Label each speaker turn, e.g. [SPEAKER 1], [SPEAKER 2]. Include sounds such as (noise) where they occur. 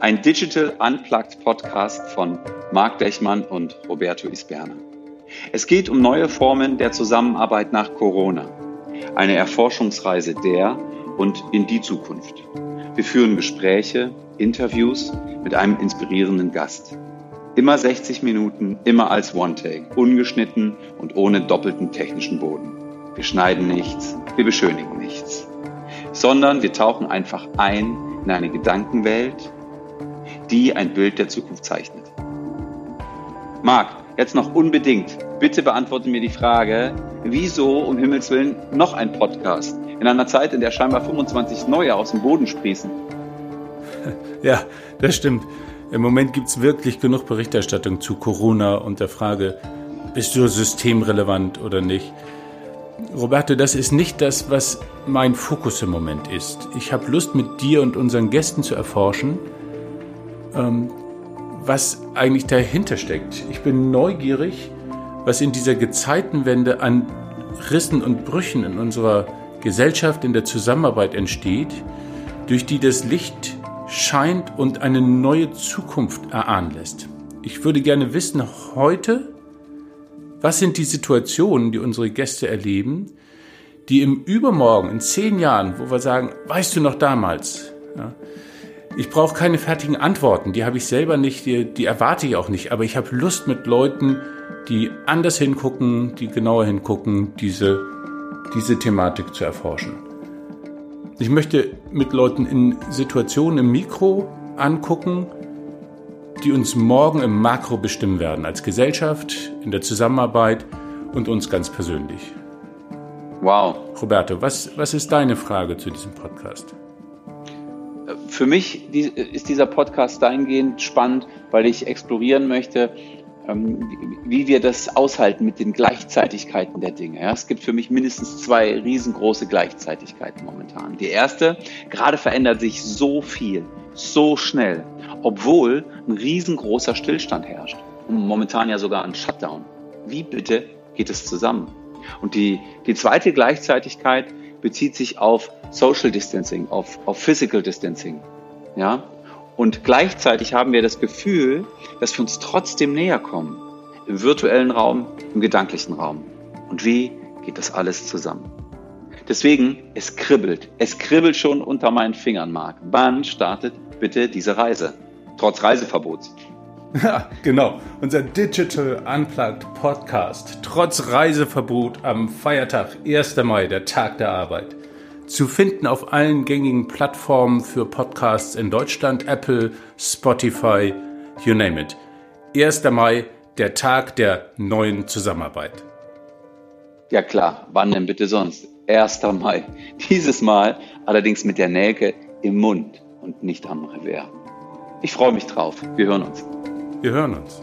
[SPEAKER 1] ein Digital Unplugged Podcast von Marc Dechmann und Roberto Isberner. Es geht um neue Formen der Zusammenarbeit nach Corona. Eine Erforschungsreise der und in die Zukunft. Wir führen Gespräche, Interviews mit einem inspirierenden Gast. Immer 60 Minuten, immer als One-Take, ungeschnitten und ohne doppelten technischen Boden. Wir schneiden nichts, wir beschönigen nichts, sondern wir tauchen einfach ein in eine Gedankenwelt, die ein Bild der Zukunft zeichnet. Marc, jetzt noch unbedingt, bitte beantworte mir die Frage, wieso um Himmels Willen noch ein Podcast? In einer Zeit, in der scheinbar 25 neue aus dem Boden sprießen. (laughs)
[SPEAKER 2] Ja, das stimmt. Im Moment gibt es wirklich genug Berichterstattung zu Corona und der Frage, bist du systemrelevant oder nicht? Roberto, das ist nicht das, was mein Fokus im Moment ist. Ich habe Lust, mit dir und unseren Gästen zu erforschen, ähm, was eigentlich dahinter steckt. Ich bin neugierig, was in dieser Gezeitenwende an Rissen und Brüchen in unserer Gesellschaft, in der Zusammenarbeit entsteht, durch die das Licht scheint und eine neue Zukunft erahnen lässt. Ich würde gerne wissen heute, was sind die Situationen, die unsere Gäste erleben, die im Übermorgen, in zehn Jahren, wo wir sagen, weißt du noch damals? Ja, ich brauche keine fertigen Antworten, die habe ich selber nicht, die, die erwarte ich auch nicht, aber ich habe Lust mit Leuten, die anders hingucken, die genauer hingucken, diese, diese Thematik zu erforschen. Ich möchte mit Leuten in Situationen im Mikro angucken, die uns morgen im Makro bestimmen werden, als Gesellschaft, in der Zusammenarbeit und uns ganz persönlich.
[SPEAKER 1] Wow.
[SPEAKER 2] Roberto, was, was ist deine Frage zu diesem Podcast?
[SPEAKER 1] Für mich ist dieser Podcast dahingehend spannend, weil ich explorieren möchte, ähm, wie wir das aushalten mit den Gleichzeitigkeiten der Dinge. es gibt für mich mindestens zwei riesengroße Gleichzeitigkeiten momentan. Die erste, gerade verändert sich so viel, so schnell, obwohl ein riesengroßer Stillstand herrscht. Und momentan ja sogar ein Shutdown. Wie bitte geht es zusammen? Und die, die zweite Gleichzeitigkeit bezieht sich auf Social Distancing, auf, auf Physical Distancing. Ja? Und gleichzeitig haben wir das Gefühl, dass wir uns trotzdem näher kommen. Im virtuellen Raum, im gedanklichen Raum. Und wie geht das alles zusammen? Deswegen, es kribbelt. Es kribbelt schon unter meinen Fingern, Marc. Wann startet bitte diese Reise? Trotz Reiseverbots. (laughs)
[SPEAKER 2] Ja, genau. Unser Digital Unplugged Podcast. Trotz Reiseverbot am Feiertag 1. Mai, der Tag der Arbeit. Zu finden auf allen gängigen Plattformen für Podcasts in Deutschland, Apple, Spotify, you name it. 1. Mai, der Tag der neuen Zusammenarbeit.
[SPEAKER 1] Ja klar, wann denn bitte sonst? 1. Mai. (laughs) Dieses Mal allerdings mit der Nelke im Mund und nicht am Revers. Ich freue mich drauf. Wir hören uns.
[SPEAKER 2] Wir hören uns.